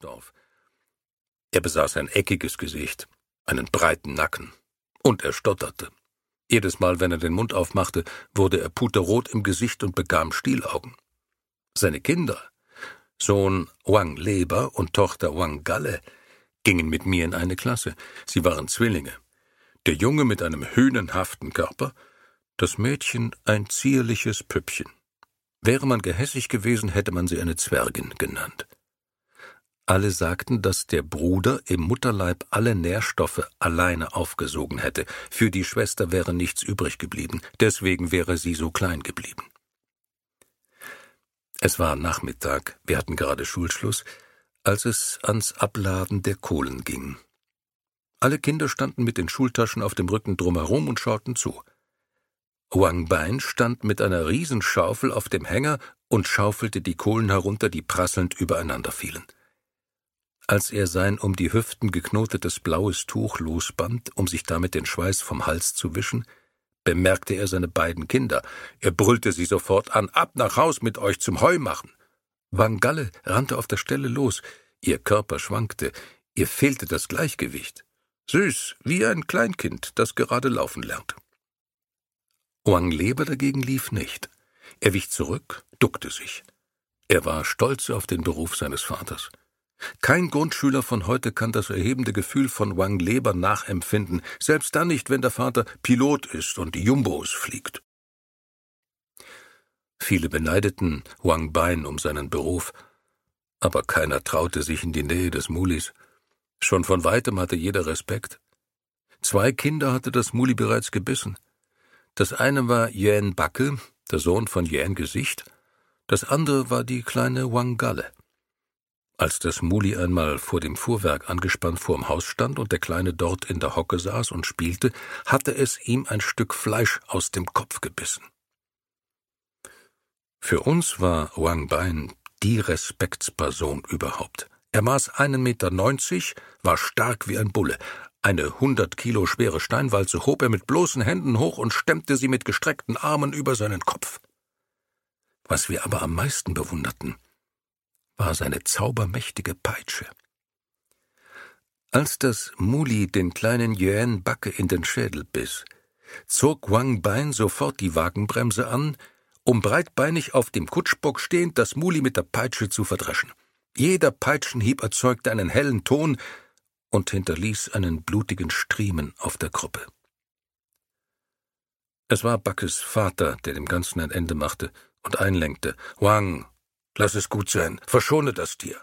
Dorf. Er besaß ein eckiges Gesicht, einen breiten Nacken, und er stotterte. Jedes Mal, wenn er den Mund aufmachte, wurde er puterrot im Gesicht und bekam Stielaugen. Seine Kinder, Sohn Wang Leber und Tochter Wang Galle, gingen mit mir in eine Klasse. Sie waren Zwillinge. Der Junge mit einem hünenhaften Körper, das Mädchen ein zierliches Püppchen. Wäre man gehässig gewesen, hätte man sie eine Zwergin genannt. Alle sagten, dass der Bruder im Mutterleib alle Nährstoffe alleine aufgesogen hätte. Für die Schwester wäre nichts übrig geblieben, deswegen wäre sie so klein geblieben. Es war Nachmittag, wir hatten gerade Schulschluss, als es ans Abladen der Kohlen ging. Alle Kinder standen mit den Schultaschen auf dem Rücken drumherum und schauten zu. Wang Bein stand mit einer Riesenschaufel auf dem Hänger und schaufelte die Kohlen herunter, die prasselnd übereinander fielen. Als er sein um die Hüften geknotetes blaues Tuch losband, um sich damit den Schweiß vom Hals zu wischen, bemerkte er seine beiden Kinder. Er brüllte sie sofort an, ab nach Haus mit euch zum Heumachen. Wangalle rannte auf der Stelle los. Ihr Körper schwankte, ihr fehlte das Gleichgewicht. Süß, wie ein Kleinkind, das gerade laufen lernt. Wang Leber dagegen lief nicht. Er wich zurück, duckte sich. Er war stolz auf den Beruf seines Vaters. Kein Grundschüler von heute kann das erhebende Gefühl von Wang Leber nachempfinden, selbst dann nicht, wenn der Vater Pilot ist und Jumbos fliegt. Viele beneideten Wang Bein um seinen Beruf, aber keiner traute sich in die Nähe des Mulis. Schon von weitem hatte jeder Respekt. Zwei Kinder hatte das Muli bereits gebissen. Das eine war Yen Backe, der Sohn von Yen Gesicht, das andere war die kleine Wang Galle. Als das Muli einmal vor dem Fuhrwerk angespannt vorm Haus stand und der Kleine dort in der Hocke saß und spielte, hatte es ihm ein Stück Fleisch aus dem Kopf gebissen. Für uns war Wang Bain die Respektsperson überhaupt. Er maß einen Meter neunzig, war stark wie ein Bulle. Eine hundert Kilo schwere Steinwalze hob er mit bloßen Händen hoch und stemmte sie mit gestreckten Armen über seinen Kopf. Was wir aber am meisten bewunderten, war seine zaubermächtige Peitsche. Als das Muli den kleinen Yuan Backe in den Schädel biss, zog Wang Bein sofort die Wagenbremse an, um breitbeinig auf dem Kutschbock stehend das Muli mit der Peitsche zu verdreschen. Jeder Peitschenhieb erzeugte einen hellen Ton und hinterließ einen blutigen Striemen auf der Gruppe. Es war Backes Vater, der dem Ganzen ein Ende machte und einlenkte. Wang, Lass es gut sein, verschone das Tier.